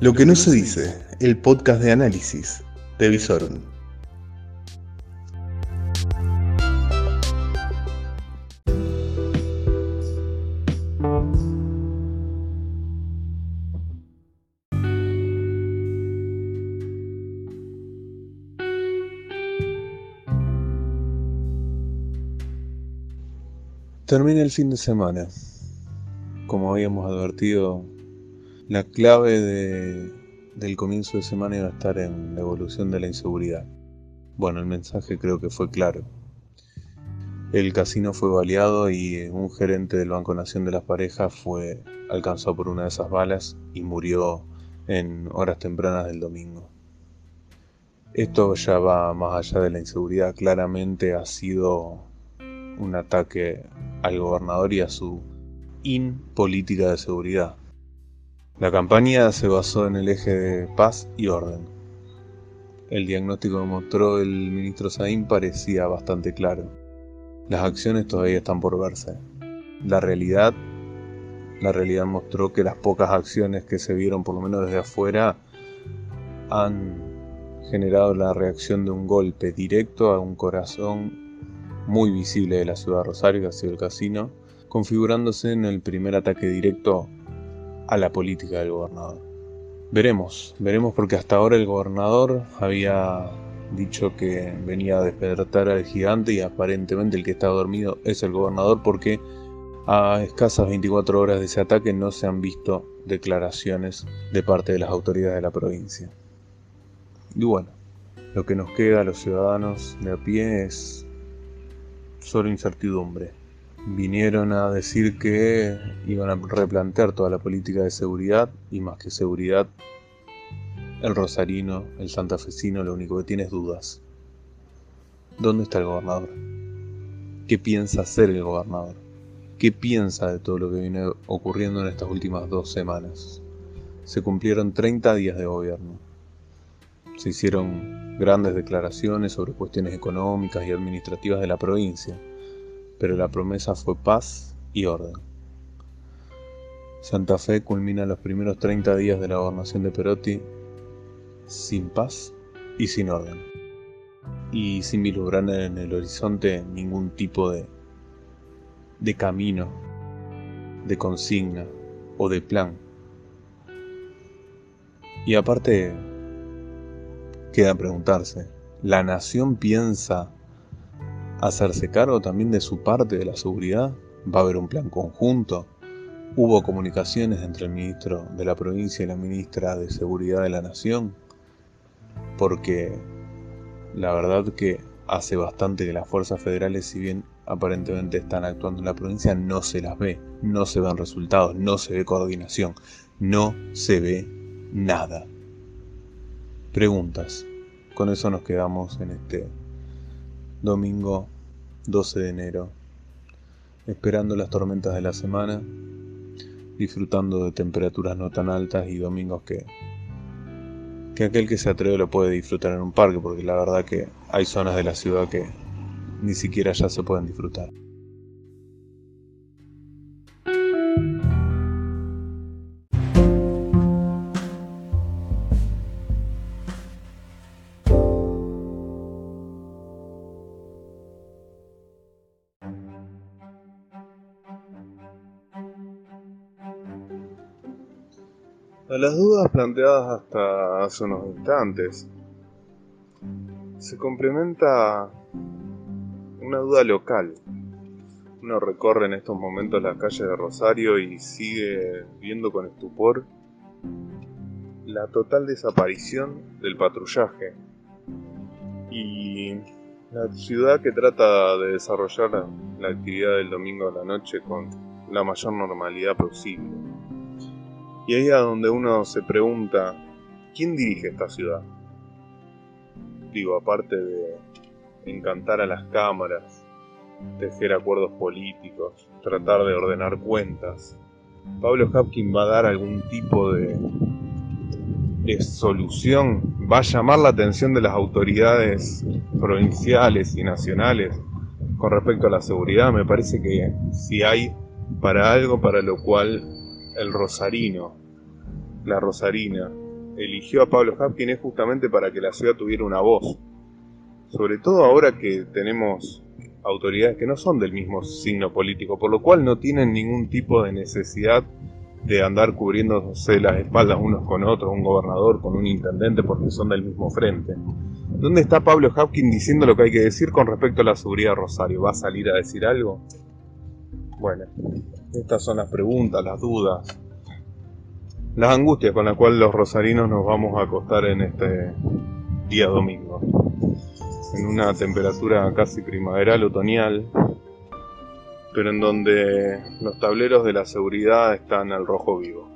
Lo que no se dice, el podcast de análisis de Visorum. Termina el fin de semana. Como habíamos advertido, la clave del comienzo de semana iba a estar en la evolución de la inseguridad. Bueno, el mensaje creo que fue claro. El casino fue baleado y un gerente del Banco Nación de las Parejas fue alcanzado por una de esas balas y murió en horas tempranas del domingo. Esto ya va más allá de la inseguridad, claramente ha sido un ataque al gobernador y a su política de seguridad. La campaña se basó en el eje de paz y orden. El diagnóstico que mostró el ministro Saín parecía bastante claro. Las acciones todavía están por verse. La realidad, la realidad mostró que las pocas acciones que se vieron, por lo menos desde afuera, han generado la reacción de un golpe directo a un corazón muy visible de la ciudad de Rosario, que ha sido el casino, configurándose en el primer ataque directo a la política del gobernador. Veremos, veremos porque hasta ahora el gobernador había dicho que venía a despertar al gigante y aparentemente el que está dormido es el gobernador porque a escasas 24 horas de ese ataque no se han visto declaraciones de parte de las autoridades de la provincia. Y bueno, lo que nos queda a los ciudadanos de a pie es solo incertidumbre. Vinieron a decir que iban a replantear toda la política de seguridad y más que seguridad, el rosarino, el santafesino, lo único que tiene es dudas. ¿Dónde está el gobernador? ¿Qué piensa hacer el gobernador? ¿Qué piensa de todo lo que viene ocurriendo en estas últimas dos semanas? Se cumplieron 30 días de gobierno. Se hicieron grandes declaraciones sobre cuestiones económicas y administrativas de la provincia, pero la promesa fue paz y orden. Santa Fe culmina los primeros 30 días de la gobernación de Perotti sin paz y sin orden, y sin vislumbrar en el horizonte ningún tipo de, de camino, de consigna o de plan. Y aparte, Queda preguntarse, ¿la nación piensa hacerse cargo también de su parte de la seguridad? ¿Va a haber un plan conjunto? ¿Hubo comunicaciones entre el ministro de la provincia y la ministra de Seguridad de la Nación? Porque la verdad que hace bastante que las fuerzas federales, si bien aparentemente están actuando en la provincia, no se las ve, no se ven resultados, no se ve coordinación, no se ve nada preguntas. Con eso nos quedamos en este domingo 12 de enero, esperando las tormentas de la semana, disfrutando de temperaturas no tan altas y domingos que, que aquel que se atreve lo puede disfrutar en un parque, porque la verdad que hay zonas de la ciudad que ni siquiera ya se pueden disfrutar. A las dudas planteadas hasta hace unos instantes, se complementa una duda local. Uno recorre en estos momentos las calles de Rosario y sigue viendo con estupor la total desaparición del patrullaje y la ciudad que trata de desarrollar la actividad del domingo a la noche con la mayor normalidad posible. Y ahí es donde uno se pregunta, ¿quién dirige esta ciudad? Digo, aparte de encantar a las cámaras, tejer acuerdos políticos, tratar de ordenar cuentas, Pablo Hapkin va a dar algún tipo de, de solución, va a llamar la atención de las autoridades provinciales y nacionales con respecto a la seguridad. Me parece que si hay para algo para lo cual el rosarino, la rosarina, eligió a Pablo Hapkin es justamente para que la ciudad tuviera una voz. Sobre todo ahora que tenemos autoridades que no son del mismo signo político, por lo cual no tienen ningún tipo de necesidad de andar cubriéndose las espaldas unos con otros, un gobernador con un intendente porque son del mismo frente. ¿Dónde está Pablo Hapkin diciendo lo que hay que decir con respecto a la seguridad de Rosario? ¿Va a salir a decir algo? Bueno, estas son las preguntas, las dudas, las angustias con las cuales los rosarinos nos vamos a acostar en este día domingo. En una temperatura casi primaveral, otoñal, pero en donde los tableros de la seguridad están al rojo vivo.